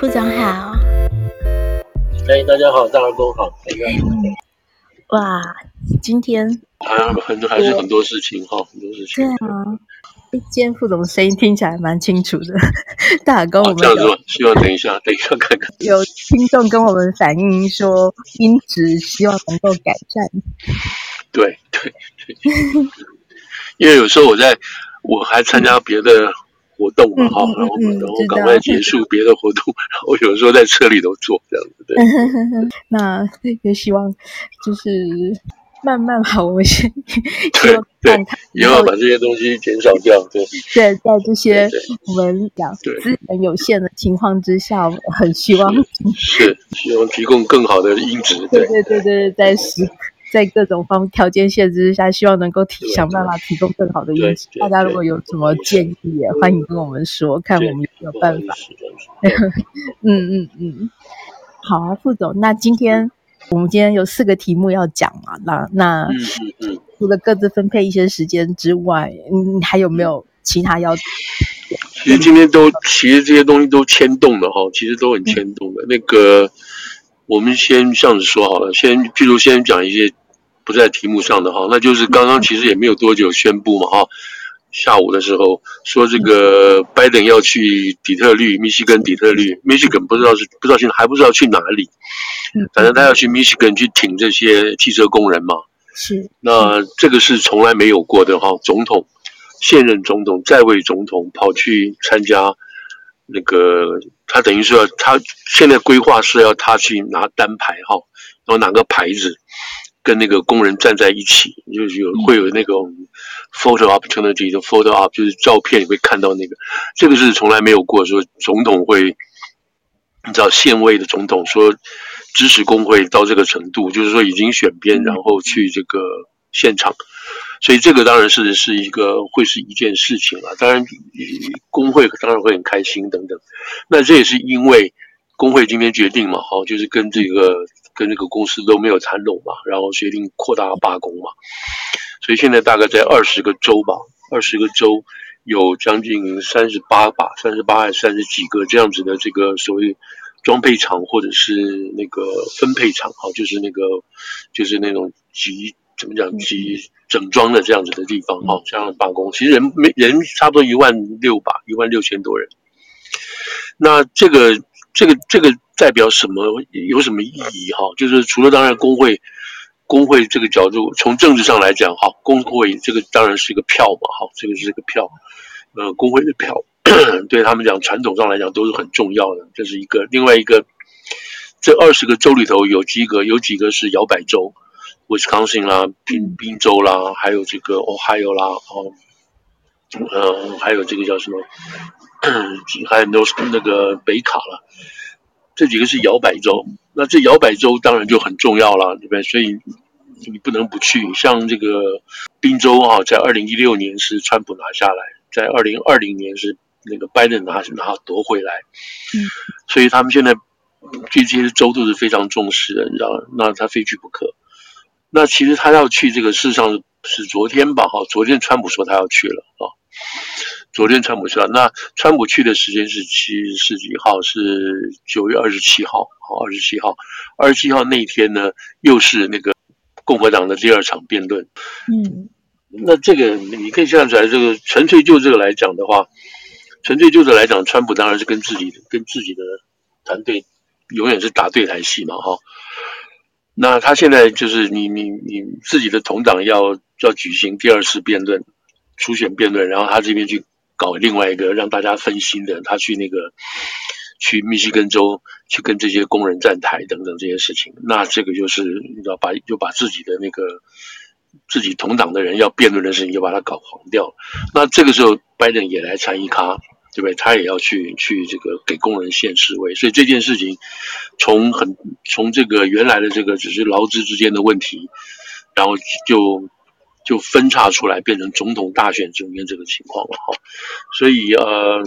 副总好。哎，大家好，大家都好。哇，今天还很多还是很多事情哈，很多事情。对啊，今天副总的声音听起来蛮清楚的。大耳公我们这样说，希望等一下，等一下看看。有听众跟我们反映说，音质希望能够改善。对对对，因为有时候我在，我还参加别的活动嘛，哈、嗯，然后然后赶快结束别的活动，然后有时候在车里头做这样子。对，那也希望就是慢慢好，我们先对对，以后把这些东西减少掉。对对，在这些我们讲资源有限的情况之下，我很希望是，是希望提供更好的音质。对对对对，在 时。在各种方条件限制之下，希望能够提想办法提供更好的音质。大家如果有什么建议，也欢迎跟我们说，看我们有没有办法。嗯嗯嗯，好啊，副总。那今天我们今天有四个题目要讲嘛？那那除了各自分配一些时间之外，你还有没有其他要？其实今天都，其实这些东西都牵动的哈，其实都很牵动的。那个。我们先这样子说好了，先譬如先讲一些不在题目上的哈，那就是刚刚其实也没有多久宣布嘛哈，下午的时候说这个拜登要去底特律，密西根底特律，密西根不知道是不知道现在还不知道去哪里，反正他要去密西根去挺这些汽车工人嘛。是。那这个是从来没有过的哈，总统现任总统在位总统跑去参加。那个他等于说他现在规划是要他去拿单牌哈，然后拿个牌子跟那个工人站在一起，就是有会有那种 photo opportunity 的 photo op，就是照片你会看到那个，这个是从来没有过说总统会，你知道现位的总统说支持工会到这个程度，就是说已经选边然后去这个现场。所以这个当然是是一个会是一件事情啊，当然工会当然会很开心等等。那这也是因为工会今天决定嘛，好，就是跟这个跟这个公司都没有谈拢嘛，然后决定扩大罢工嘛。所以现在大概在二十个州吧，二十个州有将近三十八吧，三十八还是三十几个这样子的这个所谓装配厂或者是那个分配厂，哈，就是那个就是那种集。怎么讲？集整装的这样子的地方，哈，这样的罢工，其实人没人差不多一万六吧，一万六千多人。那这个这个这个代表什么？有什么意义？哈，就是除了当然工会工会这个角度，从政治上来讲，哈，工会这个当然是一个票嘛，哈，这个是一个票，呃，工会的票 对他们讲，传统上来讲都是很重要的。这是一个，另外一个，这二十个州里头有几个，有几个是摇摆州。Wisconsin 啦，宾宾州啦，还有这个 Ohio 啦，哦，呃，还有这个叫什么？还有 North 那个北卡了，这几个是摇摆州。那这摇摆州当然就很重要了，对不对？所以你不能不去。像这个宾州啊，在二零一六年是川普拿下来，在二零二零年是那个拜登拿拿夺回来。嗯，所以他们现在对这些州都是非常重视的，你知道吗？那他非去不可。那其实他要去这个，事实上是昨天吧？哈，昨天川普说他要去了啊。昨天川普说，那川普去的时间是七十几号？是九月二十七号。好，二十七号，二十七号那一天呢，又是那个共和党的第二场辩论。嗯，那这个你可以看出来，这个纯粹就这个来讲的话，纯粹就这个来讲，川普当然是跟自己跟自己的团队永远是打对台戏嘛，哈。那他现在就是你你你自己的同党要要举行第二次辩论，初选辩论，然后他这边去搞另外一个让大家分心的，他去那个去密西根州去跟这些工人站台等等这些事情，那这个就是你知道把就把自己的那个自己同党的人要辩论的事情就把它搞黄掉，那这个时候拜登也来参一咖。对不对？他也要去去这个给工人献示威，所以这件事情从很从这个原来的这个只是劳资之间的问题，然后就就分叉出来，变成总统大选中间这个情况了哈。所以呃，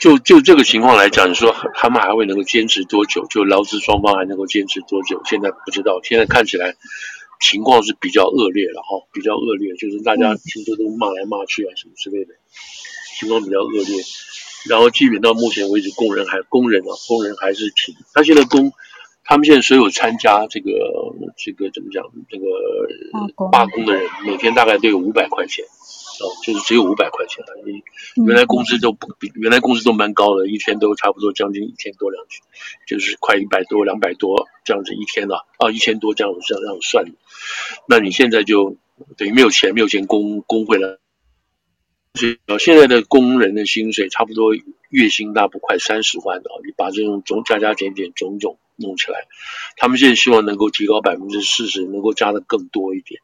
就就这个情况来讲，你说他们还会能够坚持多久？就劳资双方还能够坚持多久？现在不知道。现在看起来情况是比较恶劣了哈，比较恶劣，就是大家听说都骂来骂去啊什么之类的。情况比较恶劣，然后基本到目前为止，工人还工人啊，工人还是挺。他现在工，他们现在所有参加这个这个怎么讲？这个罢工的人，每天大概都有五百块钱，哦，就是只有五百块钱而已。原来工资都不比原来工资都蛮高的，一天都差不多将近一千多两千，就是快一百多两百多这样子一天了啊，一千多这样子这样这样算。那你现在就等于没有钱，没有钱工工会了。现在的工人的薪水差不多月薪大不快三十万的，你把这种总加加减减种种弄起来，他们现在希望能够提高百分之四十，能够加的更多一点。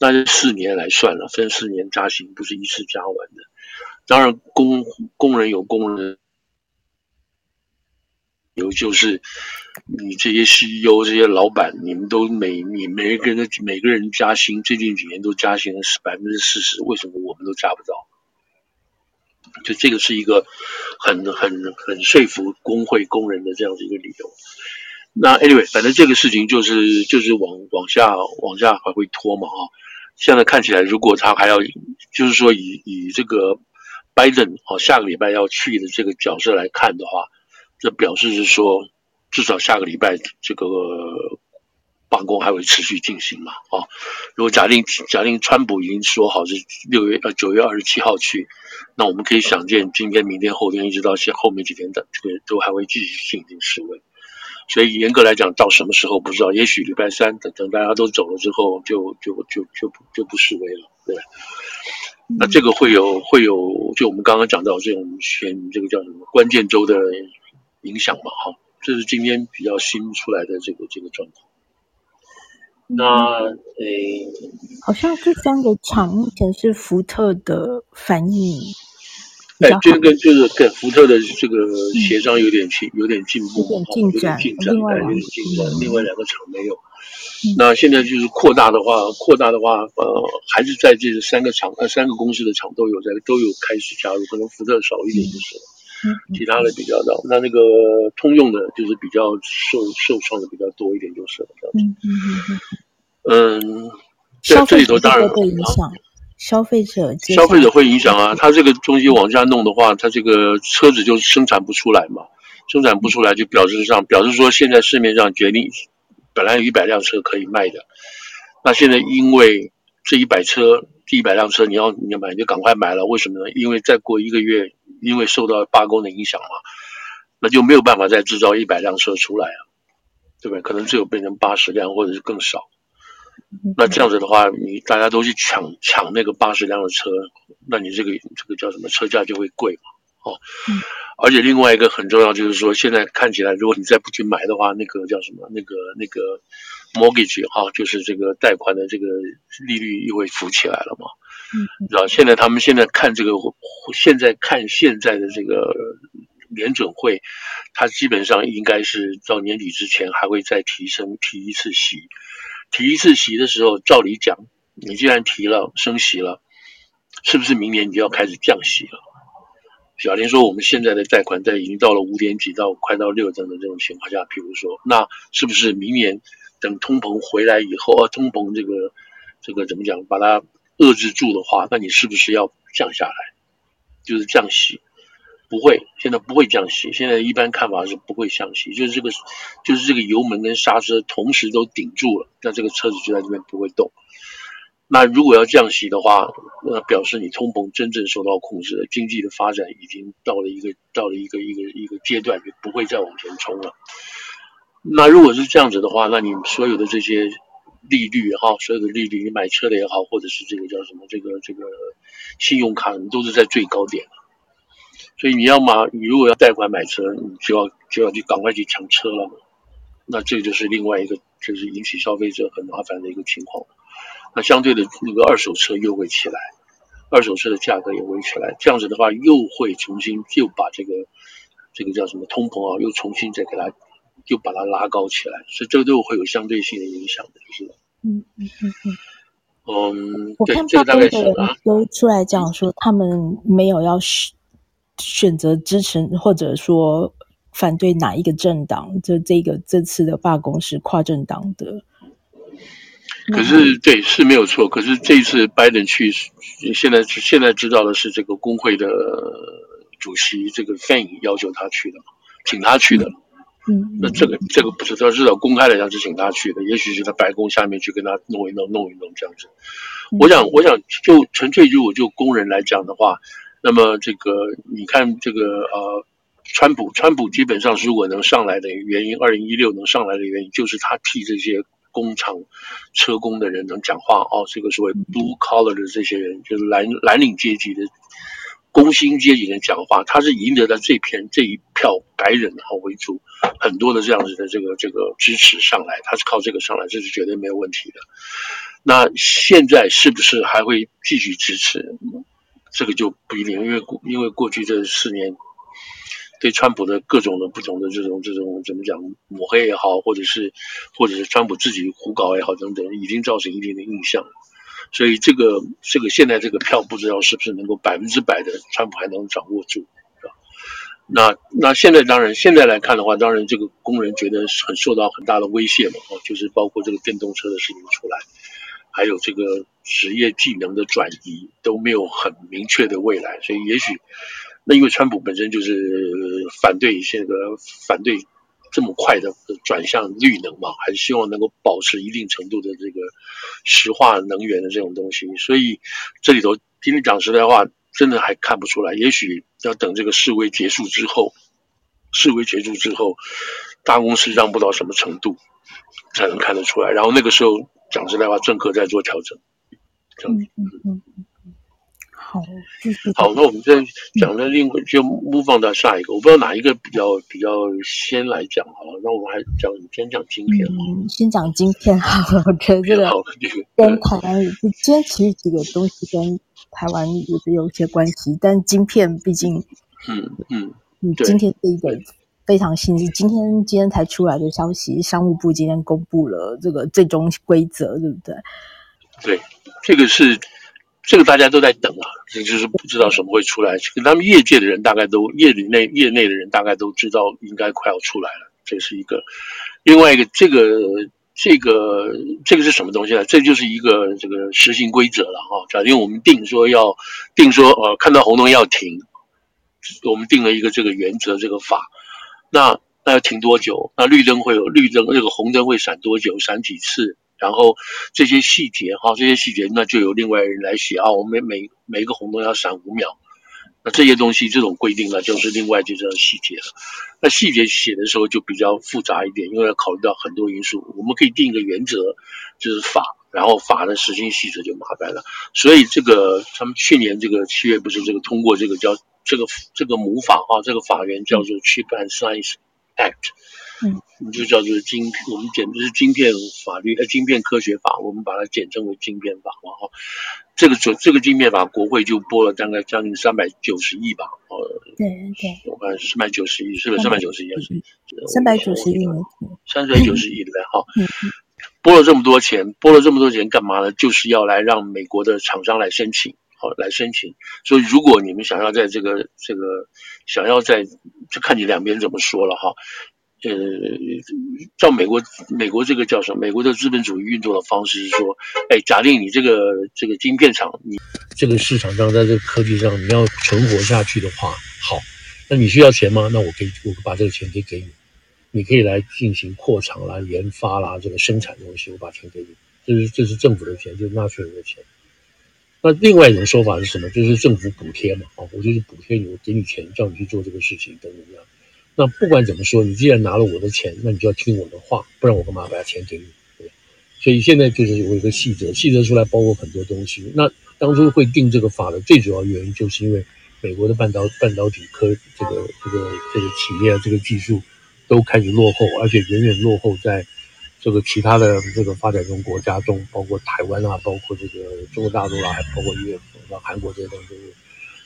那是四年来算了，分四年加薪，不是一次加完的。当然工工人有工人，有就是你这些 CEO 这些老板，你们都每你每个人每个人加薪，最近几年都加薪了百分之四十，为什么我们都加不到？就这个是一个很很很说服工会工人的这样的一个理由。那 anyway，反正这个事情就是就是往往下往下还会拖嘛啊。现在看起来，如果他还要就是说以以这个拜登哦下个礼拜要去的这个角色来看的话，这表示是说至少下个礼拜这个罢工还会持续进行嘛啊。如果假定假定川普已经说好是六月呃九月二十七号去。那我们可以想见，今天、明天、后天，一直到现后面几天的这个都还会继续进行示威。所以严格来讲，到什么时候不知道，也许礼拜三等等大家都走了之后就，就就就就不示威了，对。那这个会有会有，就我们刚刚讲到这种选这个叫什么关键州的影响嘛，哈，这是今天比较新出来的这个这个状况。那诶，好像这三个厂目前是福特的反应。哎，这个就是跟福特的这个协商有点进，有点进步，有点进展，有点进展，有点进展。另外两个厂没有。那现在就是扩大的话，扩大的话，呃，还是在这三个厂，呃，三个公司的厂都有在，都有开始加入，可能福特少一点就是了。其他的比较少，那那个通用的，就是比较受受创的比较多一点，就是了。嗯嗯嗯嗯。这这里头当然会影响消费者，消费者会影响啊。他这个东西往下弄的话，他这个车子就生产不出来嘛，生产不出来就表示上表示说，现在市面上决定本来有一百辆车可以卖的，那现在因为这一百车，这一百辆车你要你要买就赶快买了，为什么呢？因为再过一个月。因为受到罢工的影响嘛，那就没有办法再制造一百辆车出来啊，对不对？可能只有变成八十辆或者是更少。那这样子的话，你大家都去抢抢那个八十辆的车，那你这个这个叫什么？车价就会贵嘛，哦。而且另外一个很重要就是说，现在看起来，如果你再不去买的话，那个叫什么？那个那个 mortgage 哈，就是这个贷款的这个利率又会浮起来了嘛。嗯，知道现在他们现在看这个，现在看现在的这个联准会，它基本上应该是到年底之前还会再提升提一次息，提一次息的时候，照理讲，你既然提了升息了，是不是明年你就要开始降息了？小林说，我们现在的贷款在已经到了五点几到快到六这样的这种情况下，譬如说，那是不是明年等通膨回来以后，啊，通膨这个这个怎么讲，把它。遏制住的话，那你是不是要降下来？就是降息，不会，现在不会降息。现在一般看法是不会降息，就是这个，就是这个油门跟刹车同时都顶住了，那这个车子就在这边不会动。那如果要降息的话，那表示你通膨真正受到控制了，经济的发展已经到了一个到了一个一个一个阶段，就不会再往前冲了。那如果是这样子的话，那你所有的这些。利率哈，所有的利率，你买车的也好，或者是这个叫什么，这个这个信用卡，你都是在最高点。所以你要嘛，你如果要贷款买车，你就要就要去赶快去抢车了。那这就是另外一个，就是引起消费者很麻烦的一个情况。那相对的，那个二手车又会起来，二手车的价格也会起来。这样子的话，又会重新就把这个这个叫什么通膨啊，又重新再给它。就把它拉高起来，所以这个都会有相对性的影响的，就是嗯嗯嗯嗯。嗯，我看大部分的人都出来讲说，他们没有要选选择支持或者说反对哪一个政党，就这个这次的罢工是跨政党的。可是对是没有错，可是这一次拜登去，现在现在知道的是这个工会的主席这个 Fein 要求他去的，请他去的。嗯，那这个这个不是，他至少公开来讲是请他去的，也许是在白宫下面去跟他弄一弄，弄一弄这样子。我想，我想就纯粹如果就工人来讲的话，那么这个你看这个呃，川普，川普基本上如果能上来的原因，二零一六能上来的原因，就是他替这些工厂车工的人能讲话哦，这个所谓 blue collar 的这些人，就是蓝蓝领阶级的工薪阶级的人讲话，他是赢得了这片这一票白人哈为主，很多的这样子的这个这个支持上来，他是靠这个上来，这是绝对没有问题的。那现在是不是还会继续支持？这个就不一定，因为过因为过去这四年对川普的各种的不同的这种这种怎么讲抹黑也好，或者是或者是川普自己胡搞也好等等，已经造成一定的印象。所以这个这个现在这个票不知道是不是能够百分之百的川普还能掌握住，是吧？那那现在当然现在来看的话，当然这个工人觉得很受到很大的威胁嘛，哦，就是包括这个电动车的事情出来。还有这个职业技能的转移都没有很明确的未来，所以也许那因为川普本身就是反对这个反对这么快的转向绿能嘛，还是希望能够保持一定程度的这个石化能源的这种东西，所以这里头今天讲实在话，真的还看不出来，也许要等这个示威结束之后，示威结束之后，大公司让步到什么程度才能看得出来，然后那个时候。讲实在话，政客在做调整。嗯嗯嗯嗯，好，好，那我们再讲的另外就 move on 到下一个，我不知道哪一个比较比较先来讲好了。那我们还讲先讲晶片，嗯，先讲晶片好了。我觉得这个跟台湾，今天其实几个东西跟台湾也是有一些关系，但晶片毕竟，嗯嗯，嗯，今天这一个。非常新，是今天今天才出来的消息。商务部今天公布了这个最终规则，对不对？对，这个是这个大家都在等啊，这就是不知道什么会出来。他们业界的人大概都业里内业内的人大概都知道应该快要出来了。这是一个，另外一个，这个这个这个是什么东西呢？这就是一个这个实行规则了哈。假定我们定说要定说呃，看到红灯要停，我们定了一个这个原则，这个法。那那要停多久？那绿灯会有绿灯，那个红灯会闪多久？闪几次？然后这些细节哈，这些细节那就由另外人来写啊。我们每每每一个红灯要闪五秒，那这些东西这种规定呢，就是另外就叫细节了。那细节写的时候就比较复杂一点，因为要考虑到很多因素。我们可以定一个原则，就是法，然后法的实行细则就麻烦了。所以这个他们去年这个七月不是这个通过这个叫。这个这个母法啊，这个法源叫做 Chip and Science Act，嗯，我们就叫做晶，我们简直是晶片法律呃，晶片科学法，我们把它简称为晶片法嘛哈。这个这这个晶片法，国会就拨了大概将近三百九十亿吧，呃，对对，我看三百九十亿是不是三百九十亿？三百九十亿，三百九十亿对哈，拨了这么多钱，拨了这么多钱干嘛呢？就是要来让美国的厂商来申请。好，来申请。所以，如果你们想要在这个这个想要在，就看你两边怎么说了哈。呃，照美国美国这个叫什么？美国的资本主义运作的方式是说，哎，假定你这个这个晶片厂，你这个市场上在这个科技上你要存活下去的话，好，那你需要钱吗？那我可以，我把这个钱可以给你，你可以来进行扩厂啦、研发啦、这个生产东西，我把钱给你。这是这是政府的钱，就是纳税人的钱。那另外一种说法是什么？就是政府补贴嘛，啊，我就是补贴你，我给你钱，叫你去做这个事情，等等这样。那不管怎么说，你既然拿了我的钱，那你就要听我的话，不然我干嘛把钱给你？对？所以现在就是有一个细则，细则出来包括很多东西。那当初会定这个法的最主要原因，就是因为美国的半导半导体科这个这个这个企业啊，这个技术都开始落后，而且远远落后在。这个其他的这个发展中国家中，包括台湾啊，包括这个中国大陆啊，还包括越南、韩国这些东西。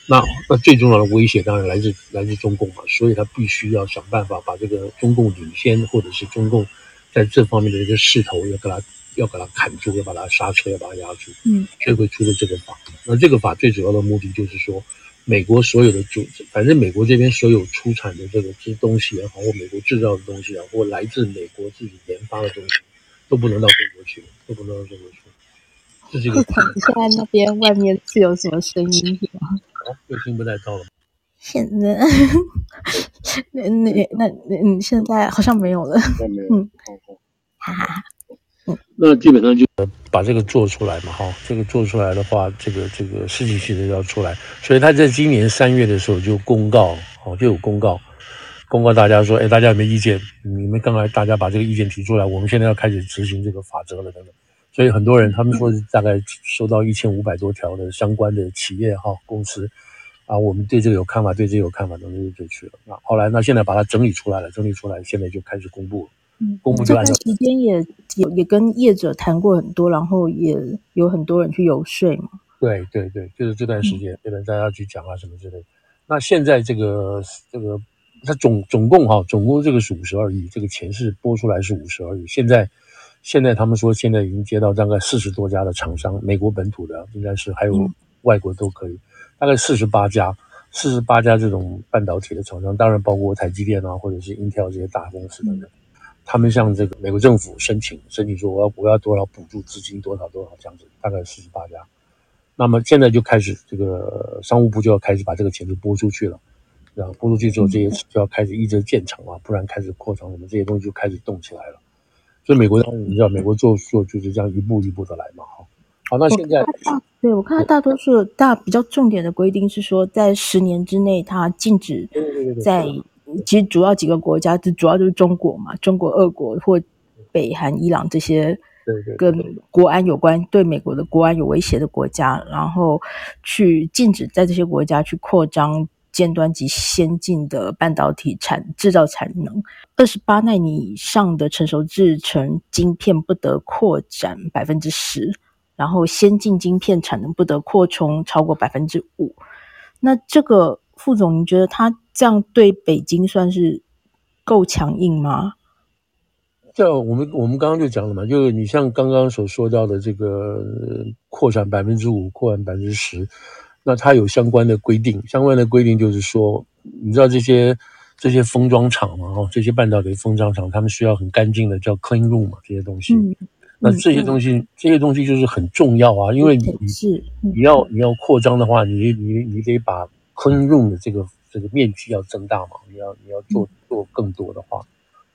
那那最重要的威胁当然来自来自中共嘛，所以他必须要想办法把这个中共领先，或者是中共在这方面的一个势头要给他要给他砍住，要把它刹车，要把它压住。嗯，所以会出了这个法。那这个法最主要的目的就是说。美国所有的组织，反正美国这边所有出产的这个这东西也好，或美国制造的东西啊，或来自美国自己研发的东西，都不能到中国去，都不能到中国去。这是一个。现在那边外面是有什么声音吗？好、哦，又听不太到了。现在，那那那嗯，现在好像没有了。没有。嗯，哈哈哈。那基本上就把这个做出来嘛，哈，这个做出来的话，这个这个事情性的要出来，所以他在今年三月的时候就公告，哦，就有公告，公告大家说，哎，大家有没有意见？你们刚才大家把这个意见提出来，我们现在要开始执行这个法则了，等等。所以很多人他们说大概收到一千五百多条的相关的企业哈公司。啊，我们对这个有看法，对这个有看法，等等就去了。那后来，那现在把它整理出来了，整理出来，现在就开始公布了。嗯，公布。这段时间也也也跟业者谈过很多，然后也有很多人去游说嘛。对对对，就是这段时间，跟大家去讲啊什么之类的。那现在这个这个，它总总共哈，总共这个是五十二亿，这个钱是拨出来是五十二亿。现在现在他们说，现在已经接到大概四十多家的厂商，美国本土的应该是还有外国都可以。大概四十八家，四十八家这种半导体的厂商，当然包括台积电啊，或者是 Intel 这些大公司等等。他们向这个美国政府申请，申请说我要我要多少补助资金，多少多少这样子，大概四十八家。那么现在就开始这个商务部就要开始把这个钱就拨出去了，然后拨出去之后，这些就要开始一直建厂啊，不然开始扩厂，我们这些东西就开始动起来了。所以美国你知道，美国做做就是这样一步一步的来嘛，哈。好，那现在对我看到大多数大比较重点的规定是说，在十年之内，它禁止在其实主要几个国家，就主要就是中国嘛，中国、俄国或北韩、伊朗这些跟国安有关、对美国的国安有威胁的国家，然后去禁止在这些国家去扩张尖端及先进的半导体产制造产能，二十八纳米以上的成熟制程晶片不得扩展百分之十。然后，先进晶片产能不得扩充超过百分之五。那这个副总，你觉得他这样对北京算是够强硬吗？这我们我们刚刚就讲了嘛，就是你像刚刚所说到的这个扩展百分之五、扩展百分之十，那它有相关的规定。相关的规定就是说，你知道这些这些封装厂嘛，哈，这些半导体封装厂，他们需要很干净的叫 clean room 嘛，这些东西。嗯那这些东西，嗯、这些东西就是很重要啊，因为你是你要你要扩张的话，你你你得把 clean room 的这个这个面积要增大嘛，你要你要做做更多的话，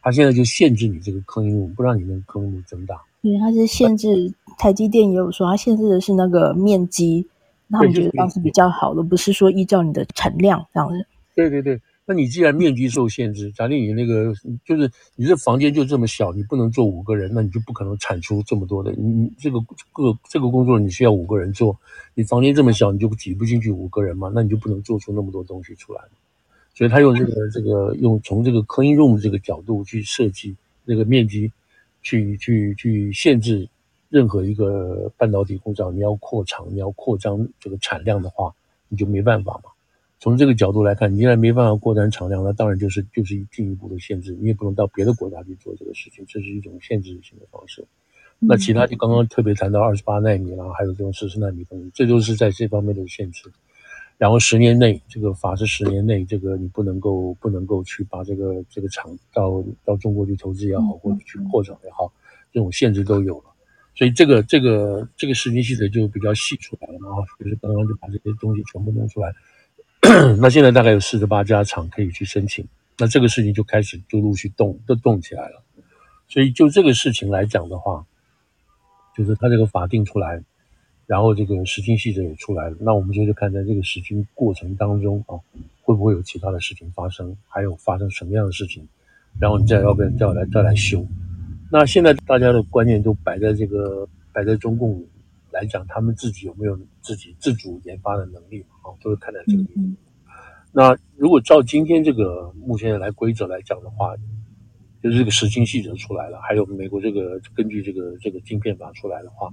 它现在就限制你这个 clean room，不让你们 clean room 增大。对，它是限制台积电也有说，它限制的是那个面积，那我觉得当时比较好的，不是说依照你的产量这样子。对对对。那你既然面积受限制，假定你那个就是你这房间就这么小，你不能坐五个人，那你就不可能产出这么多的。你这个个这个工作你需要五个人做，你房间这么小，你就挤不进去五个人嘛，那你就不能做出那么多东西出来。所以他用这个这个用从这个 clean room 这个角度去设计那个面积，去去去限制任何一个半导体工厂，你要扩厂，你要扩张这个产量的话，你就没办法嘛。从这个角度来看，你既然没办法扩展产量，那当然就是就是进一步的限制，你也不能到别的国家去做这个事情，这是一种限制性的方式。那其他就刚刚特别谈到二十八纳米啦，还有这种十四纳米东西，这都是在这方面的限制。然后十年内，这个法是十年内，这个你不能够不能够去把这个这个厂到到中国去投资也好，或者去扩厂也好，这种限制都有了。所以这个这个这个时间细则就比较细出来了嘛，就是刚刚就把这些东西全部弄出来。那现在大概有四十八家厂可以去申请，那这个事情就开始就陆续动，都动起来了。所以就这个事情来讲的话，就是他这个法定出来，然后这个实行细则也出来了。那我们就就看在这个实行过程当中啊，会不会有其他的事情发生，还有发生什么样的事情，然后你再要不要再来再来修。那现在大家的观念都摆在这个摆在中共来讲，他们自己有没有自己自主研发的能力？啊，都是看在这个地方。那如果照今天这个目前来规则来讲的话，就是这个实行细则出来了，还有美国这个根据这个这个晶片法出来的话，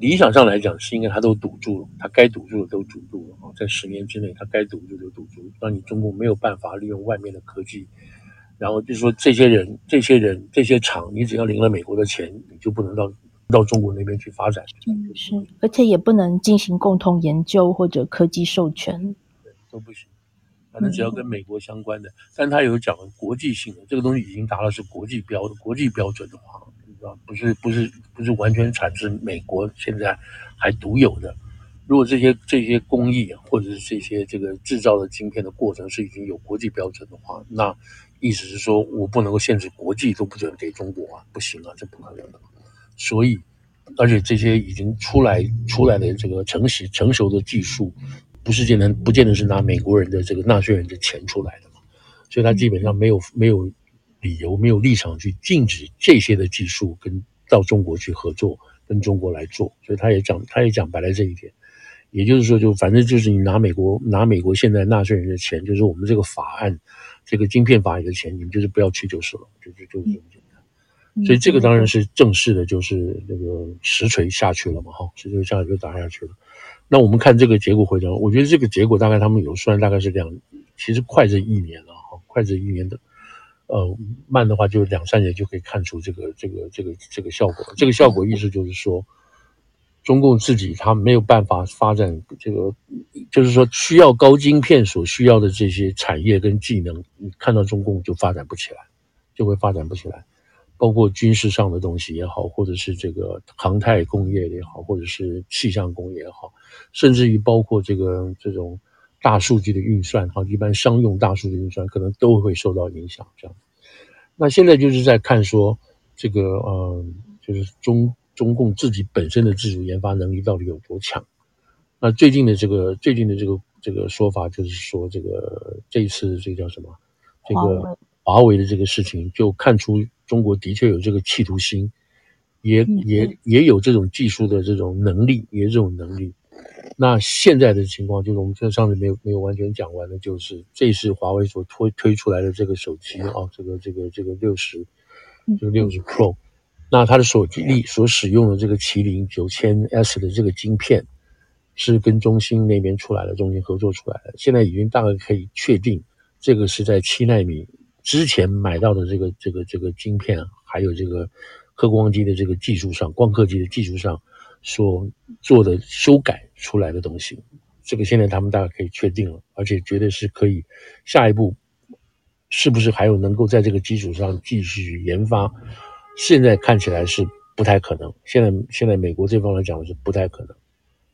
理想上来讲是应该他都堵住了，他该堵住的都堵住了啊，在十年之内他该堵住就堵住，让你中国没有办法利用外面的科技，然后就是说这些人、这些人、这些厂，你只要领了美国的钱，你就不能到。到中国那边去发展，嗯，是，而且也不能进行共同研究或者科技授权，对，都不行。反正只要跟美国相关的，嗯、但他有讲国际性的，这个东西已经达到是国际标的、国际标准的话，你知道，不是不是不是完全产自美国现在还独有的，如果这些这些工艺或者是这些这个制造的晶片的过程是已经有国际标准的话，那意思是说我不能够限制国际都不准给中国啊，不行啊，这不可能的。所以，而且这些已经出来出来的这个成型成熟的技术，不是见得不见得是拿美国人的这个纳税人的钱出来的嘛，所以他基本上没有没有理由没有立场去禁止这些的技术跟到中国去合作，跟中国来做，所以他也讲他也讲白了这一点。也就是说，就反正就是你拿美国拿美国现在纳税人的钱，就是我们这个法案，这个晶片法里的钱，你们就是不要去就是了，就就就是这么简单。所以这个当然是正式的，就是那个实锤下去了嘛，哈，实锤下去就砸下去了。那我们看这个结果回头，我觉得这个结果大概他们有算，大概是两，其实快这一年了，哈，快这一年的，呃，慢的话就两三年就可以看出这个这个这个这个效果。这个效果意思就是说。中共自己他没有办法发展这个，就是说需要高晶片所需要的这些产业跟技能，你看到中共就发展不起来，就会发展不起来。包括军事上的东西也好，或者是这个航太工业也好，或者是气象工业也好，甚至于包括这个这种大数据的运算，哈，一般商用大数据运算可能都会受到影响。这样，那现在就是在看说这个，嗯，就是中。中共自己本身的自主研发能力到底有多强？那最近的这个最近的这个这个说法就是说，这个这一次这个叫什么？这个华为的这个事情，就看出中国的确有这个企图心，也也也有这种技术的这种能力，也有这种能力。那现在的情况就是，我们这上面没有没有完全讲完的，就是这是华为所推推出来的这个手机啊，这个这个这个六十，就六十 Pro。那它的手机里所使用的这个麒麟九千 S 的这个晶片，是跟中兴那边出来的，中兴合作出来的。现在已经大概可以确定，这个是在七纳米之前买到的这个这个这个晶片，还有这个刻光机的这个技术上，光刻机的技术上所做的修改出来的东西。这个现在他们大概可以确定了，而且绝对是可以下一步，是不是还有能够在这个基础上继续研发？现在看起来是不太可能。现在现在美国这方来讲是不太可能，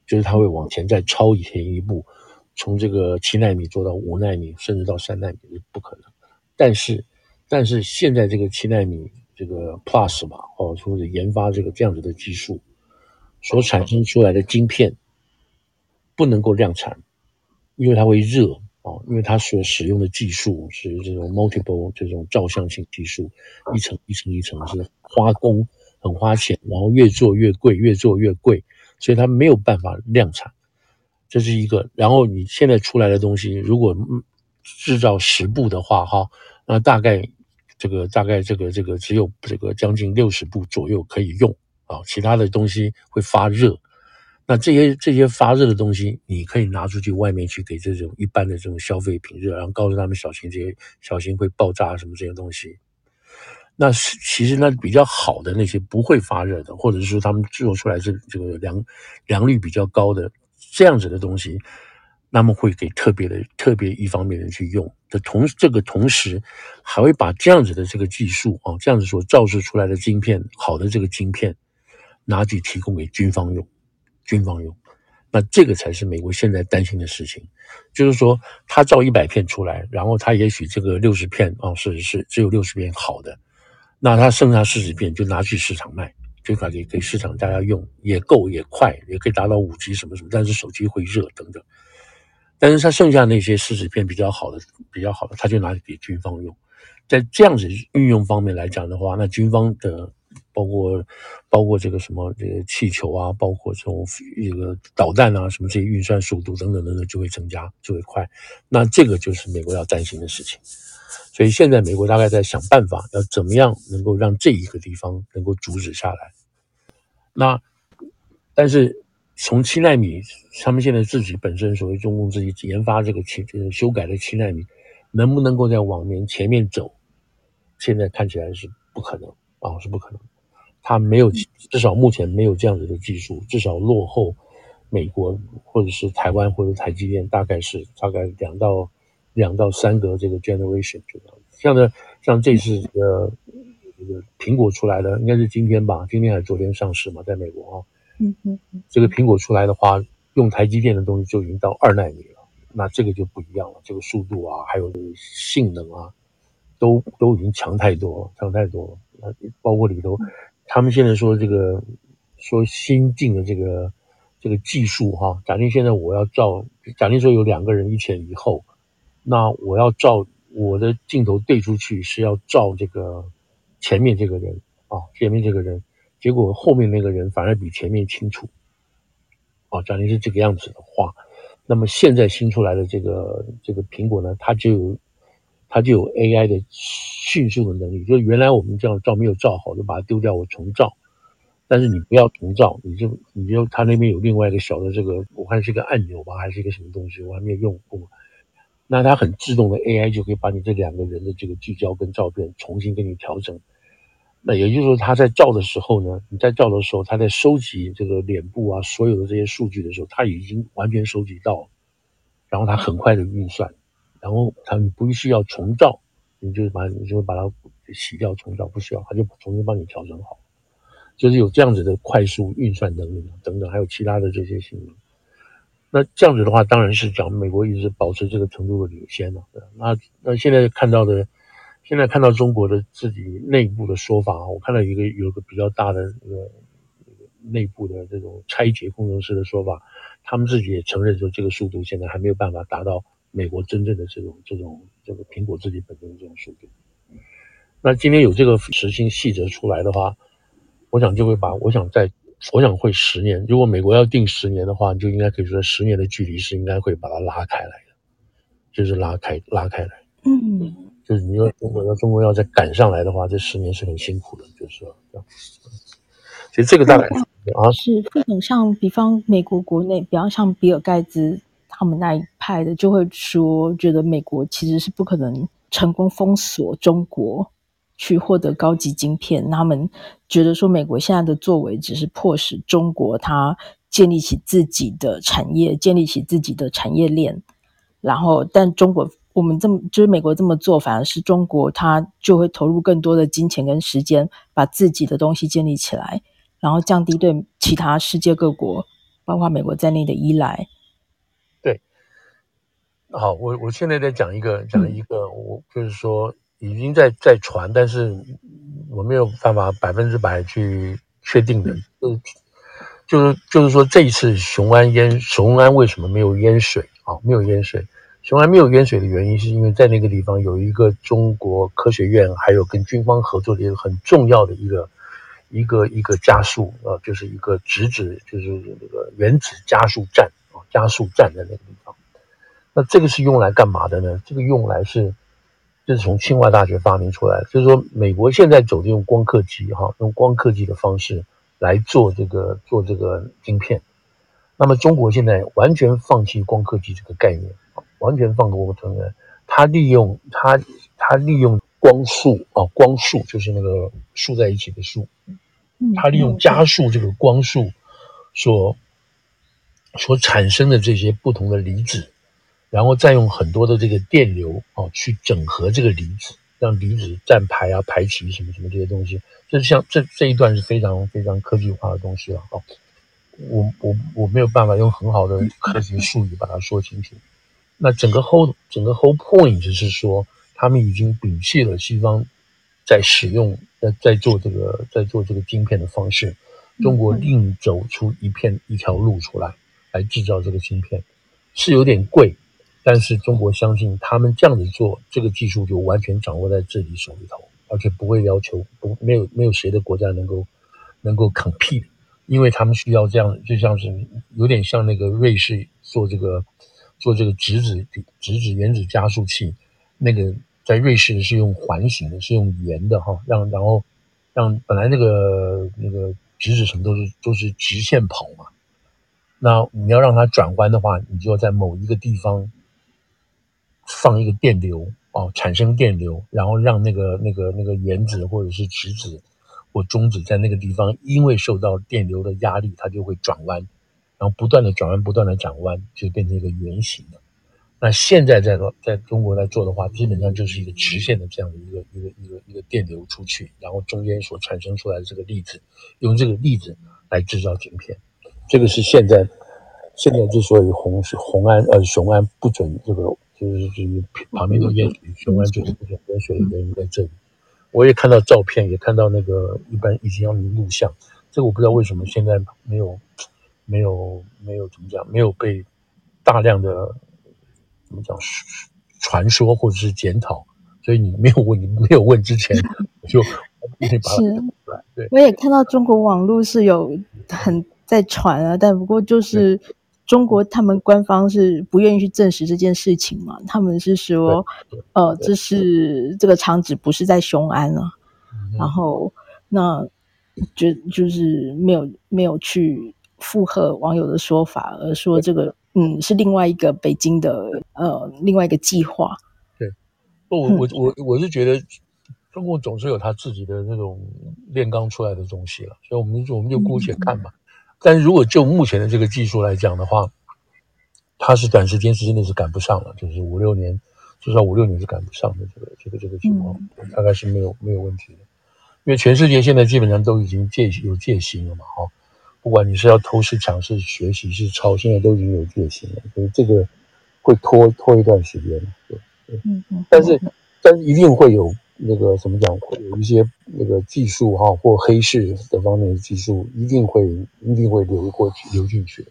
就是他会往前再超以前一步，从这个七纳米做到五纳米，甚至到三纳米是不可能。但是，但是现在这个七纳米这个 Plus 吧，哦，说是研发这个这样子的技术，所产生出来的晶片不能够量产，因为它会热。哦，因为它所使用的技术是这种 multiple 这种照相性技术，一层一层一层是花工，很花钱，然后越做越贵，越做越贵，所以它没有办法量产，这是一个。然后你现在出来的东西，如果嗯制造十部的话，哈，那大概这个大概这个这个只有这个将近六十部左右可以用啊，其他的东西会发热。那这些这些发热的东西，你可以拿出去外面去给这种一般的这种消费品热，然后告诉他们小心这些小心会爆炸什么这些东西。那其实那比较好的那些不会发热的，或者是说他们制作出来是这个良良率比较高的这样子的东西，那么会给特别的特别一方面的人去用。的同这个同时，还会把这样子的这个技术啊，这样子所造制出来的晶片好的这个晶片拿去提供给军方用。军方用，那这个才是美国现在担心的事情，就是说他造一百片出来，然后他也许这个六十片啊是是只有六十片好的，那他剩下四十片就拿去市场卖，就可以给市场大家用，也够也快，也可以达到五 G 什么什么，但是手机会热等等，但是他剩下那些试纸片比较好的比较好的，他就拿给军方用，在这样子运用方面来讲的话，那军方的。包括包括这个什么这个气球啊，包括这种这个导弹啊，什么这些运算速度等等等等就会增加，就会快。那这个就是美国要担心的事情。所以现在美国大概在想办法，要怎么样能够让这一个地方能够阻止下来。那但是从七纳米，他们现在自己本身所谓中共自己研发这个七这个修改的七纳米，能不能够在往年前面走？现在看起来是不可能。啊，是不可能，他没有，至少目前没有这样子的技术，至少落后美国或者是台湾或者台积电，大概是大概两到两到三个这个 generation 这样。像呢，像这次这个这个苹果出来的，应该是今天吧？今天还是昨天上市嘛？在美国啊，嗯嗯嗯，这个苹果出来的话，用台积电的东西就已经到二纳米了，那这个就不一样了，这个速度啊，还有性能啊，都都已经强太多了，强太多了。包括里头，他们现在说这个说新进的这个这个技术哈，假定现在我要照，假定说有两个人一前一后，那我要照我的镜头对出去是要照这个前面这个人啊，前面这个人，结果后面那个人反而比前面清楚。哦，假定是这个样子的话，那么现在新出来的这个这个苹果呢，它就有它就有 AI 的迅速的能力。就原来我们这样照没有照好，就把它丢掉，我重照。但是你不要重照，你就你就它那边有另外一个小的这个，我看是一个按钮吧，还是一个什么东西，我还没有用过。那它很自动的 AI 就可以把你这两个人的这个聚焦跟照片重新给你调整。那也就是说，他在照的时候呢，你在照的时候，他在收集这个脸部啊所有的这些数据的时候，他已经完全收集到，然后他很快的运算，然后他你不需要重照，你就把你就把它洗掉重照，不需要，他就重新帮你调整好，就是有这样子的快速运算能力等等，还有其他的这些性能。那这样子的话，当然是讲美国一直保持这个程度的领先了。那那现在看到的。现在看到中国的自己内部的说法啊，我看到一个有个比较大的那个内部的这种拆解工程师的说法，他们自己也承认说，这个速度现在还没有办法达到美国真正的这种这种这个苹果自己本身的这种速度。那今天有这个实行细则出来的话，我想就会把我想在我想会十年，如果美国要定十年的话，就应该可以说十年的距离是应该会把它拉开来的，就是拉开拉开来。嗯。就是你说中国要中国要再赶上来的话，这十年是很辛苦的，就是这样。其实这个大概啊是这种像，比方美国国内，比方像比尔盖茨他们那一派的，就会说，觉得美国其实是不可能成功封锁中国去获得高级晶片。他们觉得说，美国现在的作为只是迫使中国它建立起自己的产业，建立起自己的产业链，然后但中国。我们这么就是美国这么做，反而是中国，它就会投入更多的金钱跟时间，把自己的东西建立起来，然后降低对其他世界各国，包括美国在内的依赖。对，好，我我现在在讲一个讲一个，嗯、我就是说已经在在传，但是我没有办法百分之百去确定的，嗯、就是就是说这一次雄安淹雄安为什么没有淹水啊？没有淹水。从来没有淹水的原因，是因为在那个地方有一个中国科学院，还有跟军方合作的一个很重要的一个一个一个加速，呃，就是一个直指，就是那个原子加速站啊，加速站在那个地方。那这个是用来干嘛的呢？这个用来是，这是从清华大学发明出来的，就是说美国现在走这种光刻机，哈，用光刻机的方式来做这个做这个晶片。那么中国现在完全放弃光刻机这个概念。完全放过我承认，他利用他他利用光束啊，光束就是那个竖在一起的束，他利用加速这个光束所所产生的这些不同的离子，然后再用很多的这个电流啊去整合这个离子，让离子站排啊排齐什么什么这些东西，这是像这这一段是非常非常科技化的东西了啊，我我我没有办法用很好的科学术语把它说清楚。那整个 whole 整个 whole point 就是说，他们已经摒弃了西方在使用在在做这个在做这个晶片的方式，中国另走出一片一条路出来，来制造这个晶片，是有点贵，但是中国相信他们这样子做，这个技术就完全掌握在自己手里头，而且不会要求不没有没有谁的国家能够能够 compete，因为他们需要这样，就像是有点像那个瑞士做这个。做这个质子质子原子加速器，那个在瑞士是用环形的，是用圆的哈，让然后让本来那个那个质子什么都是都是直线跑嘛，那你要让它转弯的话，你就要在某一个地方放一个电流哦，产生电流，然后让那个那个那个原子或者是质子或中子在那个地方，因为受到电流的压力，它就会转弯。然后不断的转弯，不断的转弯，就变成一个圆形的。那现在在在中国来做的话，基本上就是一个直线的这样的一个一个一个一个电流出去，然后中间所产生出来的这个粒子，用这个粒子来制造晶片。这个是现在现在之所以红是红安呃雄安不准这个，就是就是旁边都淹水，雄安就是不准淹水的原因在这里。我也看到照片，也看到那个一般已经要录像，这个我不知道为什么现在没有没有没有怎么讲，没有被大量的怎么讲传说或者是检讨，所以你没有问，你没有问之前 我就一定把它出来。对，我也看到中国网络是有很在传啊，但不过就是。中国他们官方是不愿意去证实这件事情嘛？他们是说，呃，这是这个厂址不是在雄安啊，然后那就就是没有没有去附和网友的说法，而说这个嗯是另外一个北京的呃另外一个计划。对，不，我我我我是觉得中国总是有他自己的那种炼钢出来的东西了，所以我们就我们就姑且看吧。嗯但是如果就目前的这个技术来讲的话，它是短时间是真的是赶不上了，就是五六年，至少五六年是赶不上的这个这个这个情况，大概是没有没有问题的。因为全世界现在基本上都已经戒有戒心了嘛，哈，不管你是要偷是抢是学习是抄，现在都已经有戒心了，所以这个会拖拖一段时间，对对，嗯嗯，但是但是一定会有。那个怎么讲，会有一些那个技术哈，或黑市的方面的技术，一定会一定会流过去流进去的。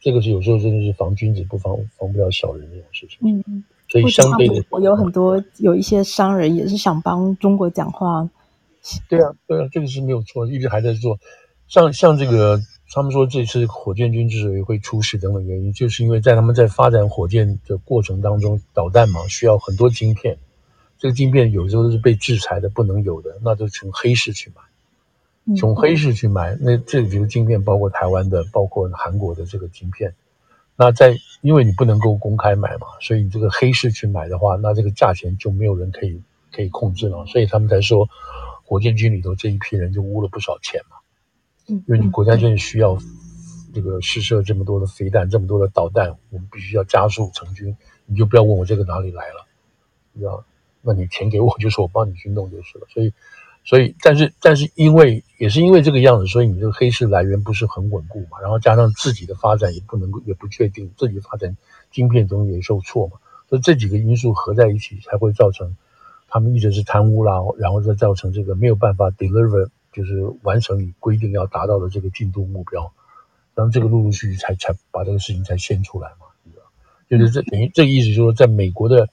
这个是有时候真的是防君子不防防不了小人这种事情。嗯嗯。所以相对的，我有很多有一些商人也是想帮中国讲话。对啊，对啊，这个是没有错，一直还在做。像像这个，他们说这次火箭军之所以会出事等等原因，就是因为在他们在发展火箭的过程当中，导弹嘛需要很多晶片。这个晶片有时候是被制裁的，不能有的，那就从黑市去买，从黑市去买。那这几个晶片包括台湾的，包括韩国的这个晶片。那在因为你不能够公开买嘛，所以你这个黑市去买的话，那这个价钱就没有人可以可以控制了。所以他们才说，火箭军里头这一批人就污了不少钱嘛。因为你国家军需要这个试射这么多的飞弹，这么多的导弹，我们必须要加速成军。你就不要问我这个哪里来了，你知道。那你钱给我，就是我帮你去弄就是了。所以，所以，但是，但是，因为也是因为这个样子，所以你这个黑市来源不是很稳固嘛。然后加上自己的发展也不能够，也不确定，自己的发展晶片中也受挫嘛。所以这几个因素合在一起，才会造成他们一直是贪污啦，然后再造成这个没有办法 deliver，就是完成你规定要达到的这个进度目标。然后这个陆陆续续才才把这个事情才掀出来嘛，就是这等于这个意思，就是说在美国的。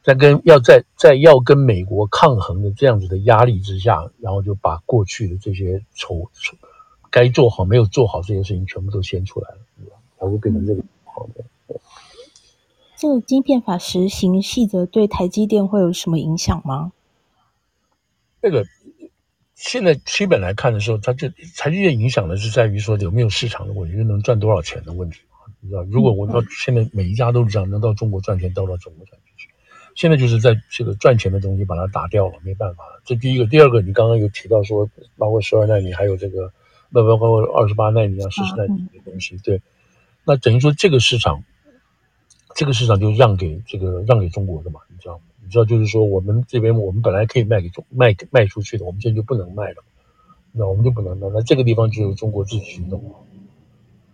在跟要在在要跟美国抗衡的这样子的压力之下，然后就把过去的这些丑丑该做好没有做好这些事情全部都掀出来了，对吧？才会变成这个。这个晶片法实行细则对台积电会有什么影响吗？这个现在基本来看的时候，它就台积电影响的是在于说有没有市场的问题，能赚多少钱的问题，你知道？如果我到现在每一家都是这样，能到中国赚钱，到到中国赚钱。现在就是在这个赚钱的东西把它打掉了，没办法。这第一个，第二个，你刚刚有提到说，包括十二纳米，还有这个，那，包括二十八纳米啊、四十纳米的东西，对。那等于说这个市场，这个市场就让给这个让给中国的嘛，你知道吗？你知道就是说我们这边我们本来可以卖给中卖卖出去的，我们现在就不能卖了，那我们就不能卖。那这个地方就由中国自己去弄，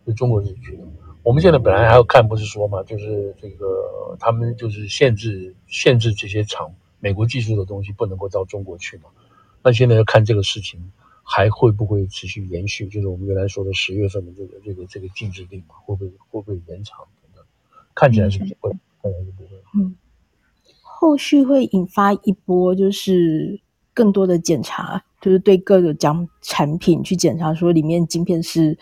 就中国自己去弄。我们现在本来还要看，不是说嘛，就是这个他们就是限制限制这些厂美国技术的东西不能够到中国去嘛。那现在要看这个事情还会不会持续延续，就是我们原来说的十月份的这个这个这个禁止令嘛，会不会会不会延长等等？看起来是不会，看起来是不会。嗯，后续会引发一波就是更多的检查，就是对各个奖产品去检查，说里面晶片是。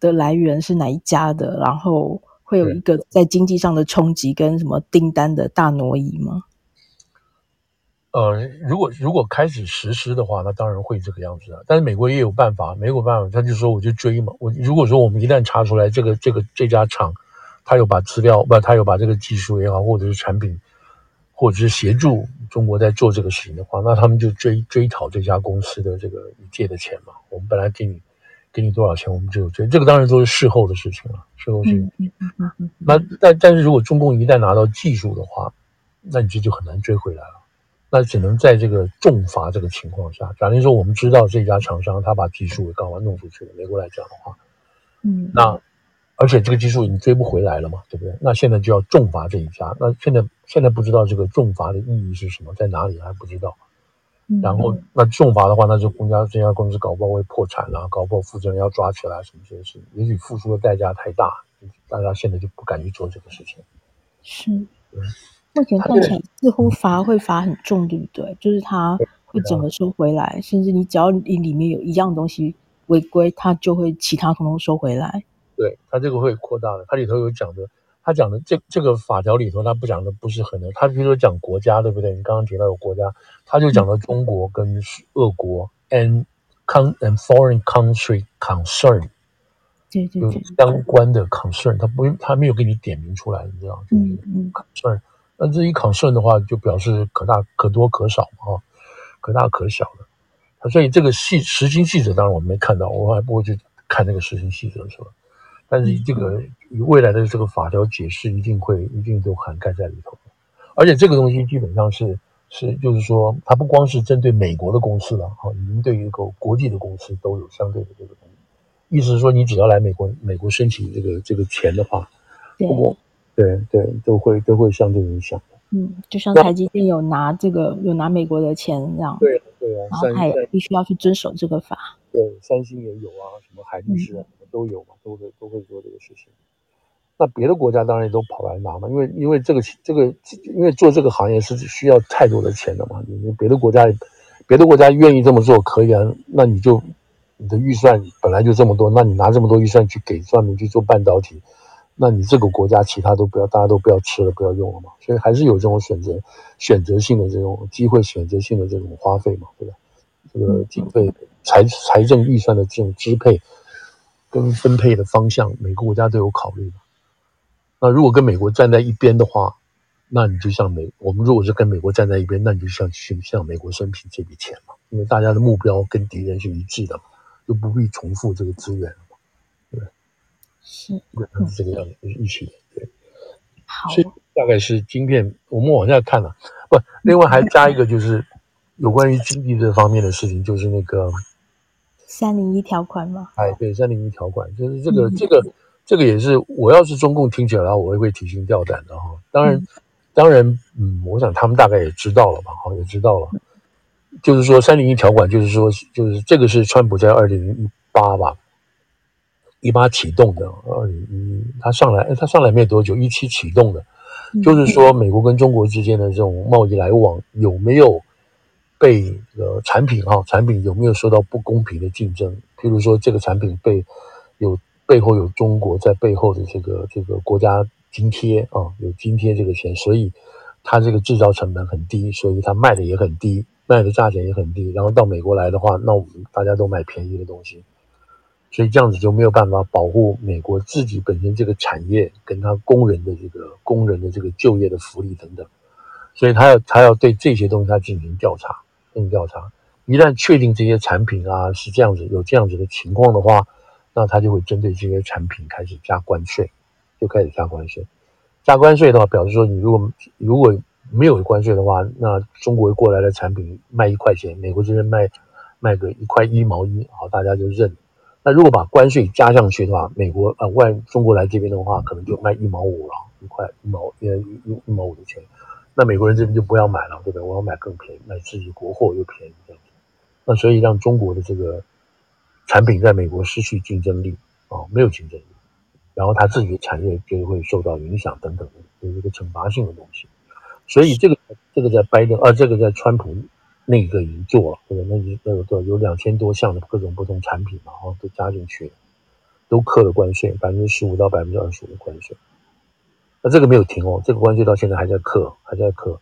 的来源是哪一家的？然后会有一个在经济上的冲击跟什么订单的大挪移吗？呃，如果如果开始实施的话，那当然会这个样子啊。但是美国也有办法，美国办法，他就说我就追嘛。我如果说我们一旦查出来这个这个这家厂，他有把资料不，他有把这个技术也好，或者是产品，或者是协助中国在做这个事情的话，那他们就追追讨这家公司的这个借的钱嘛。我们本来给你。给你多少钱，我们就有追。这个当然都是事后的事情了，事后事情。嗯嗯嗯嗯。那但但是如果中共一旦拿到技术的话，那你这就很难追回来了。那只能在这个重罚这个情况下，假定说我们知道这家厂商他把技术给搞完弄出去了，美国来讲的话，嗯，那而且这个技术已经追不回来了嘛，对不对？那现在就要重罚这一家。那现在现在不知道这个重罚的意义是什么，在哪里还不知道。然后那重罚的话，那就公家这家公司搞不好会破产了，搞不好负责人要抓起来什么这些事情，也许付出的代价太大，大家现在就不敢去做这个事情。是，目前看起来似乎罚会罚很重，对不对？就是他会整个收回来，甚至你只要你里面有一样东西违规，他就会其他统统收回来。对，他这个会扩大的，他里头有讲的，他讲的这这个法条里头，他不讲的不是很多，他比如说讲国家，对不对？你刚刚提到有国家，他就讲到中国跟俄国、嗯、and con and foreign country concern，对对对，相关的 concern，他不用，他没有给你点名出来，你知道？嗯嗯，concern，那这一 concern 的话，就表示可大可多可少嘛，哈，可大可小的。所以这个细实行细则当然我们没看到，我还不会去看那个实行细则，是吧？但是这个未来的这个法条解释一定会一定都涵盖在里头，而且这个东西基本上是是就是说，它不光是针对美国的公司了，哈，已经对于一个国际的公司都有相对的这个东西。意思是说，你只要来美国美国申请这个这个钱的话，不过对对都会都会相对影响。嗯，就像台积电有拿这个有拿美国的钱这样，对对啊，然后还必须要去遵守这个法。对，三星也有啊，什么海力士啊。嗯都有嘛，都会都会做这个事情。那别的国家当然也都跑来拿嘛，因为因为这个这个，因为做这个行业是需要太多的钱的嘛。你别的国家，别的国家愿意这么做可以啊，那你就你的预算本来就这么多，那你拿这么多预算去给专门去做半导体，那你这个国家其他都不要，大家都不要吃了，不要用了嘛。所以还是有这种选择选择性的这种机会，选择性的这种花费嘛，对吧？这个经费财财政预算的这种支配。跟分配的方向，每个国家都有考虑的。那如果跟美国站在一边的话，那你就像美，我们如果是跟美国站在一边，那你就像去向美国申请这笔钱嘛，因为大家的目标跟敌人是一致的嘛，就不必重复这个资源了嘛，对，是，是这个样子，就是一起的，对。好，所以大概是晶片，我们往下看了，不，另外还加一个就是有关于经济这方面的事情，就是那个。三零一条款吗？哎，对，三零一条款就是这个，嗯、这个，这个也是我要是中共听起来，我也会提心吊胆的哈。当然，嗯、当然，嗯，我想他们大概也知道了吧，哈，也知道了。就是说，三零一条款，就是说，就是这个是川普在二零一八吧，一八启动的，二零一他上来，他上来没有多久，一七启动的，嗯、就是说，美国跟中国之间的这种贸易来往有没有？被呃产品哈，产品有没有受到不公平的竞争？譬如说，这个产品被有背后有中国在背后的这个这个国家津贴啊，有津贴这个钱，所以它这个制造成本很低，所以它卖的也很低，卖的价钱也很低。然后到美国来的话，那我们大家都买便宜的东西，所以这样子就没有办法保护美国自己本身这个产业跟他工人的这个工人的这个就业的福利等等，所以他要他要对这些东西他进行调查。调查，一旦确定这些产品啊是这样子，有这样子的情况的话，那他就会针对这些产品开始加关税，就开始加关税。加关税的话，表示说你如果如果没有关税的话，那中国过来的产品卖一块钱，美国这边卖卖个一块一毛一，好，大家就认。那如果把关税加上去的话，美国呃外中国来这边的话，可能就卖一毛五了，一块一毛呃一一毛五的钱。那美国人这边就不要买了，对不对？我要买更便宜，买自己国货又便宜这样子。那所以让中国的这个产品在美国失去竞争力啊，没有竞争力，然后他自己的产业就会受到影响等等，有一个惩罚性的东西。所以这个这个在拜登啊，这个在川普那个已经做了，对不对？那那个有两千多项的各种不同产品嘛，哈，都加进去了，都课了关税，百分之十五到百分之二十五的关税。那这个没有停哦，这个关税到现在还在克，还在克，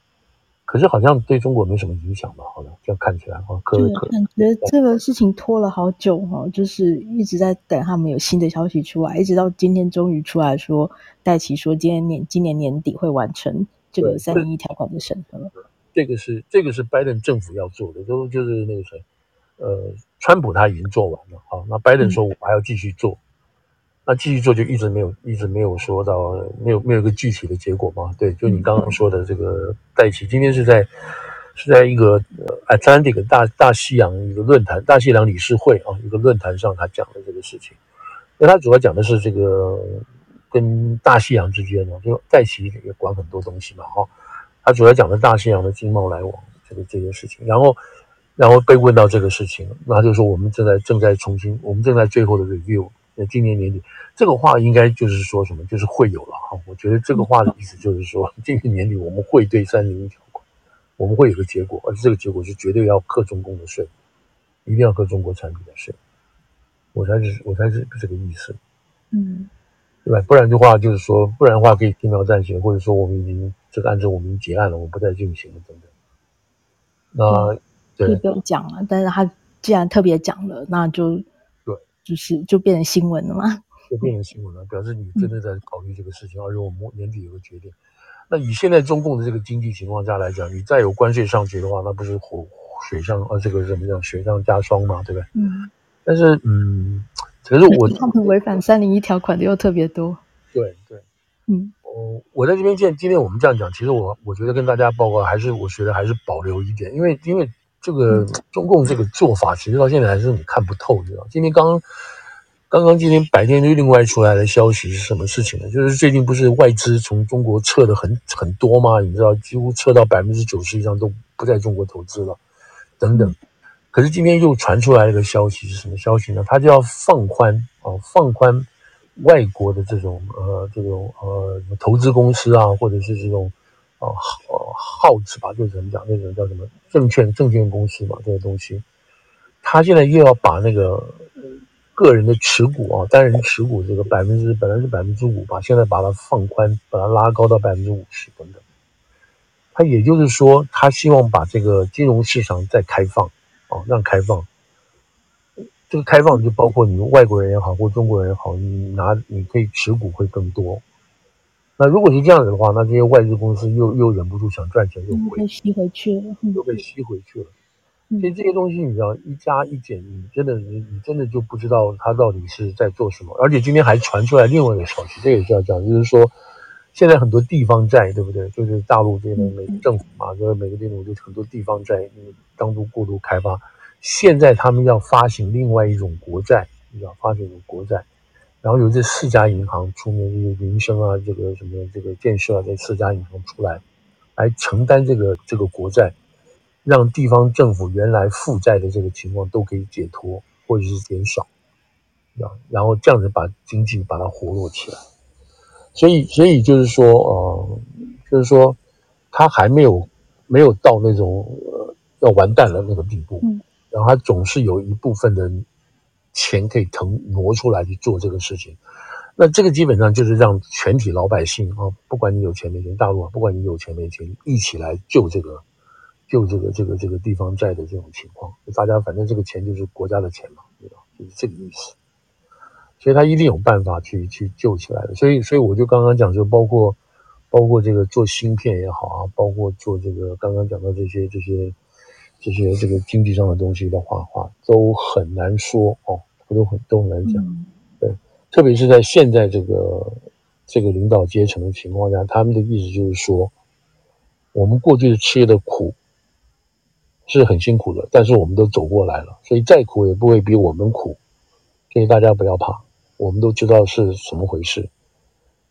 可是好像对中国没什么影响吧？好像这样看起来哈，课一课。感觉这个事情拖了好久哈，就是一直在等他们有新的消息出来，一直到今天终于出来说，戴琪说今年年今年年底会完成这个三零一条款的审核。这个是这个是拜登政府要做的，都就是那个谁，呃，川普他已经做完了，好，那拜登说我还要继续做。嗯那继续做就一直没有，一直没有说到，没有没有一个具体的结果嘛？对，就你刚刚说的这个戴琪，今天是在是在一个呃 Atlantic 大大西洋一个论坛，大西洋理事会啊一个论坛上他讲的这个事情。那他主要讲的是这个跟大西洋之间呢，就戴琪也管很多东西嘛，哈，他主要讲的大西洋的经贸来往这个这件事情，然后然后被问到这个事情，那他就说我们正在正在重新，我们正在最后的 review，那今年年底这个话应该就是说什么，就是会有了哈，我觉得这个话的意思就是说 今年年底我们会对三零一条款，我们会有个结果，而且这个结果是绝对要克中共的税。一定要克中国产品的税，我才是我才是这个意思，嗯，对吧？不然的话，就是说，不然的话可以轻描淡写，或者说我们已经这个案子我们已经结案了，我们不再进行了，等等。那、嗯、对，可以不用讲了。但是他既然特别讲了，那就对，就是就变成新闻了吗，就变成新闻了，表示你真的在考虑这个事情，而且我们年底有个决定。那以现在中共的这个经济情况下来讲，你再有关税上去的话，那不是火？水上啊，这个怎么样？雪上加霜嘛，对不对？嗯。但是，嗯，可是我他们违反三零一条款的又特别多。对对。嗯。哦，我在这边见，今天我们这样讲，其实我我觉得跟大家报告，还是我觉得还是保留一点，因为因为这个中共这个做法，其实到现在还是你看不透，知道？今天刚刚刚今天白天就另外出来的消息是什么事情呢？就是最近不是外资从中国撤的很很多吗？你知道，几乎撤到百分之九十以上都不在中国投资了。等等，可是今天又传出来一个消息，是什么消息呢？他就要放宽啊，放宽外国的这种呃这种呃投资公司啊，或者是这种呃号子吧，就是怎么讲那种叫什么证券证券公司嘛，这些东西，他现在又要把那个个人的持股啊，单人持股这个百分之本来是百分之五吧，现在把它放宽，把它拉高到百分之五十等等。他也就是说，他希望把这个金融市场再开放，啊，让开放。这个开放就包括你外国人也好，或中国人也好，你拿你可以持股会更多。那如果是这样子的话，那这些外资公司又又忍不住想赚钱，又回被吸回去了，又被吸回去了。所以这些东西你知道，一加一减，你真的你你真的就不知道他到底是在做什么。而且今天还传出来另外一个消息，这也是要讲，就是说。现在很多地方债，对不对？就是大陆这边每个政府嘛，就是每个地方就很多地方债，当初过度开发，现在他们要发行另外一种国债，你知道，发行一种国债，然后由这四家银行出面，这个民生啊，这个什么这个建设啊，这四家银行出来，来承担这个这个国债，让地方政府原来负债的这个情况都可以解脱或者是减少，啊然后这样子把经济把它活络起来。所以，所以就是说，呃，就是说，他还没有没有到那种呃要完蛋了那个地步，嗯，然后他总是有一部分的钱可以腾挪出来去做这个事情。那这个基本上就是让全体老百姓啊，不管你有钱没钱，大陆啊，不管你有钱没钱，一起来救这个救这个这个这个地方债的这种情况。大家反正这个钱就是国家的钱嘛，对吧？就是这个意思。所以他一定有办法去去救起来的，所以所以我就刚刚讲，就包括包括这个做芯片也好啊，包括做这个刚刚讲到这些这些这些这个经济上的东西的话话都很难说哦，都很都很难讲，对，特别是在现在这个这个领导阶层的情况下，他们的意思就是说，我们过去的吃的苦是很辛苦的，但是我们都走过来了，所以再苦也不会比我们苦，所以大家不要怕。我们都知道是什么回事，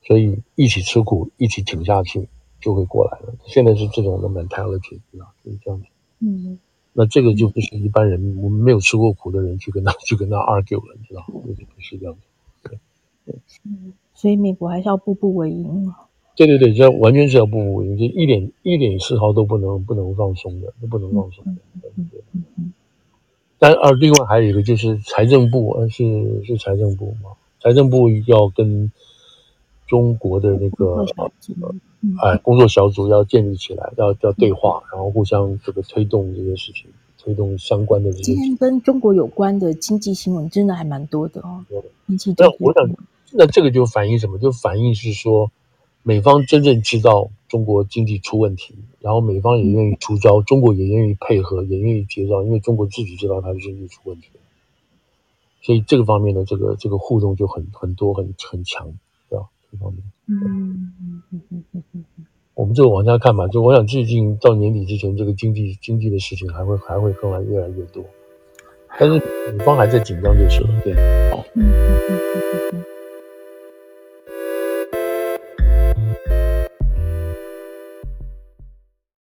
所以一起吃苦，一起挺下去，就会过来了。现在是这种的 mentality，就是这样子。嗯，那这个就不是一般人，我们没有吃过苦的人去跟他去跟他 argue 了，你知道吗？是这样子。对，对。嗯，所以美国还是要步步为营。对对对，这完全是要步步为营，就一点一点丝毫都不能不能放松的，都不能放松的。对对。嗯嗯。但而另外还有一个就是财政部，是是财政部嘛？财政部要跟中国的那个哎工作小组要建立起来，要要对话，然后互相这个推动这些事情，推动相关的这些。今天跟中国有关的经济新闻真的还蛮多的哦。对。那我想，那这个就反映什么？就反映是说。美方真正知道中国经济出问题，然后美方也愿意出招，中国也愿意配合，也愿意接招，因为中国自己知道它的经济出问题，所以这个方面的这个这个互动就很很多很很强？这方面，嗯。嗯嗯嗯嗯，我们这个往下看吧，就我想最近到年底之前，这个经济经济的事情还会还会更来越来越多。但是女方还在紧张就是了，对，好。嗯嗯嗯嗯嗯